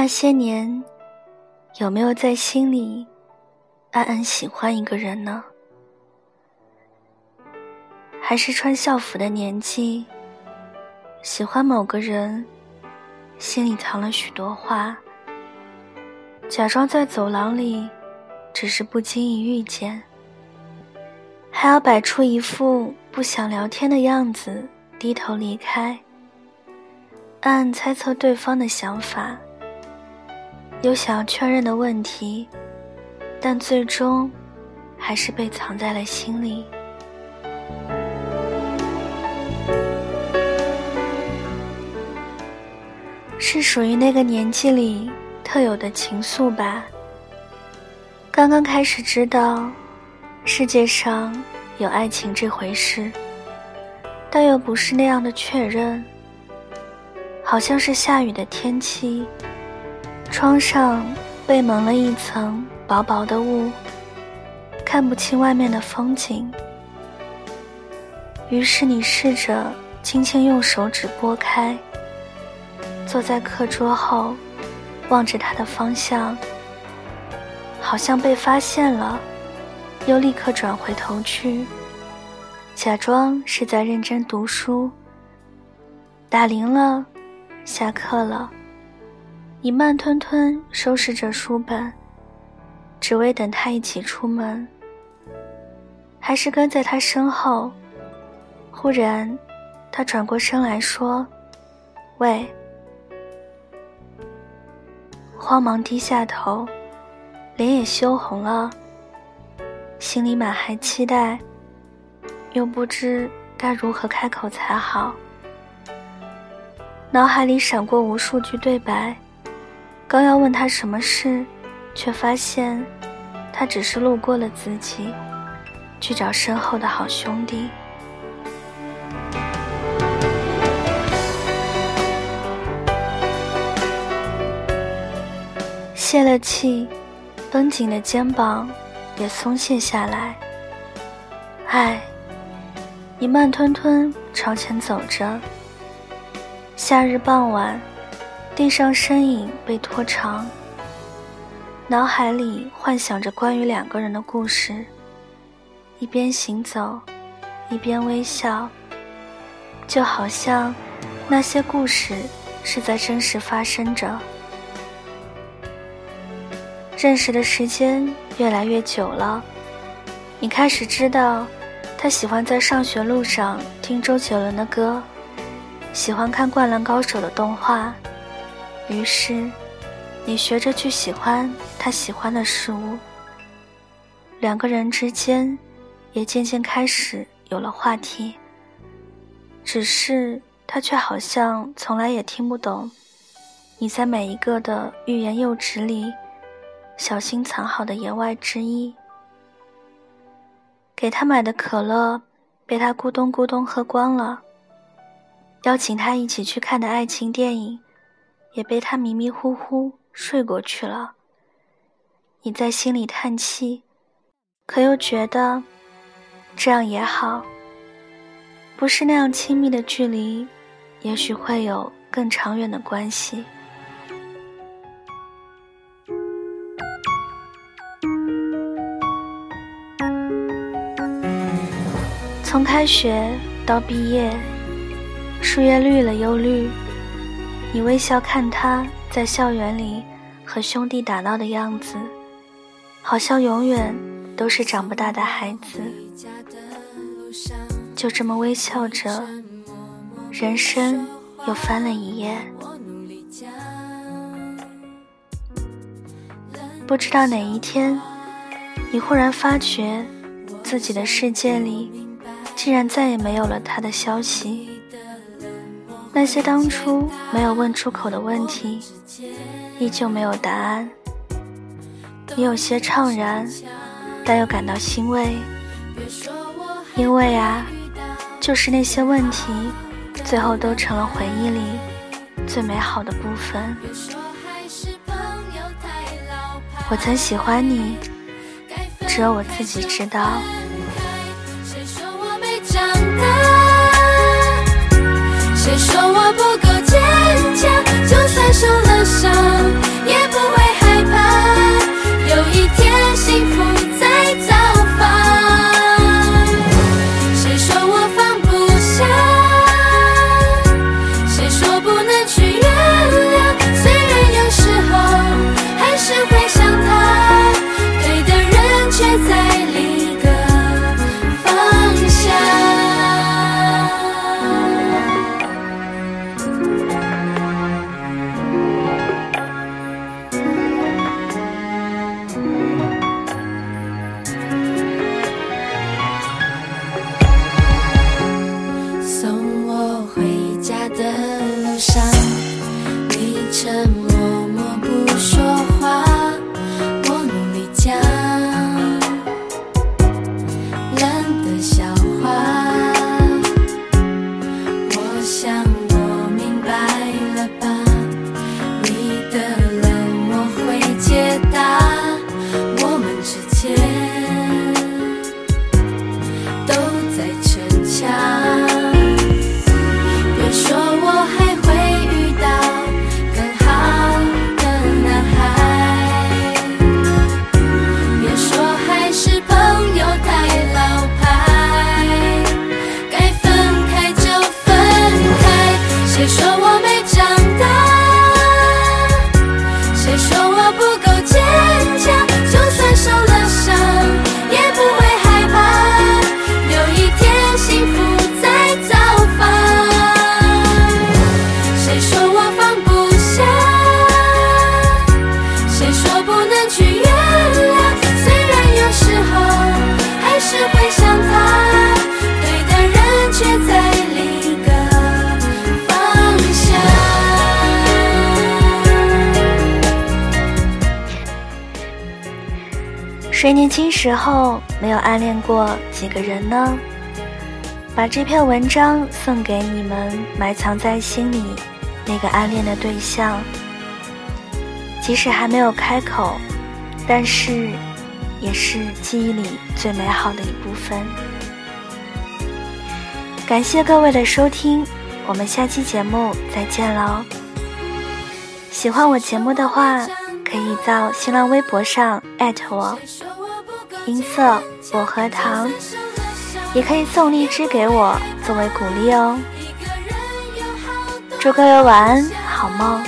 那些年，有没有在心里暗暗喜欢一个人呢？还是穿校服的年纪，喜欢某个人，心里藏了许多话，假装在走廊里，只是不经意遇见，还要摆出一副不想聊天的样子，低头离开，暗暗猜测对方的想法。有想要确认的问题，但最终还是被藏在了心里。是属于那个年纪里特有的情愫吧。刚刚开始知道世界上有爱情这回事，但又不是那样的确认。好像是下雨的天气。窗上被蒙了一层薄薄的雾，看不清外面的风景。于是你试着轻轻用手指拨开，坐在课桌后，望着他的方向，好像被发现了，又立刻转回头去，假装是在认真读书。打铃了，下课了。你慢吞吞收拾着书本，只为等他一起出门。还是跟在他身后。忽然，他转过身来说：“喂。”慌忙低下头，脸也羞红了，心里满含期待，又不知该如何开口才好。脑海里闪过无数句对白。刚要问他什么事，却发现他只是路过了自己，去找身后的好兄弟。泄了气，绷紧的肩膀也松懈下来。唉，你慢吞吞朝前走着。夏日傍晚。地上身影被拖长，脑海里幻想着关于两个人的故事，一边行走，一边微笑，就好像那些故事是在真实发生着。认识的时间越来越久了，你开始知道，他喜欢在上学路上听周杰伦的歌，喜欢看《灌篮高手》的动画。于是，你学着去喜欢他喜欢的事物。两个人之间，也渐渐开始有了话题。只是他却好像从来也听不懂，你在每一个的欲言又止里，小心藏好的言外之意。给他买的可乐，被他咕咚咕咚喝光了。邀请他一起去看的爱情电影。也被他迷迷糊糊睡过去了。你在心里叹气，可又觉得这样也好。不是那样亲密的距离，也许会有更长远的关系。从开学到毕业，树叶绿了又绿。你微笑看他在校园里和兄弟打闹的样子，好像永远都是长不大的孩子。就这么微笑着，人生又翻了一页。不知道哪一天，你忽然发觉，自己的世界里竟然再也没有了他的消息。那些当初没有问出口的问题，依旧没有答案。你有些怅然，但又感到欣慰，因为啊，就是那些问题，最后都成了回忆里最美好的部分。我曾喜欢你，只有我自己知道。说我不谁年轻时候没有暗恋过几个人呢？把这篇文章送给你们埋藏在心里那个暗恋的对象，即使还没有开口，但是也是记忆里最美好的一部分。感谢各位的收听，我们下期节目再见喽！喜欢我节目的话，可以到新浪微博上艾特我。音色，我和糖也可以送荔枝给我作为鼓励哦。祝各位晚安，好梦。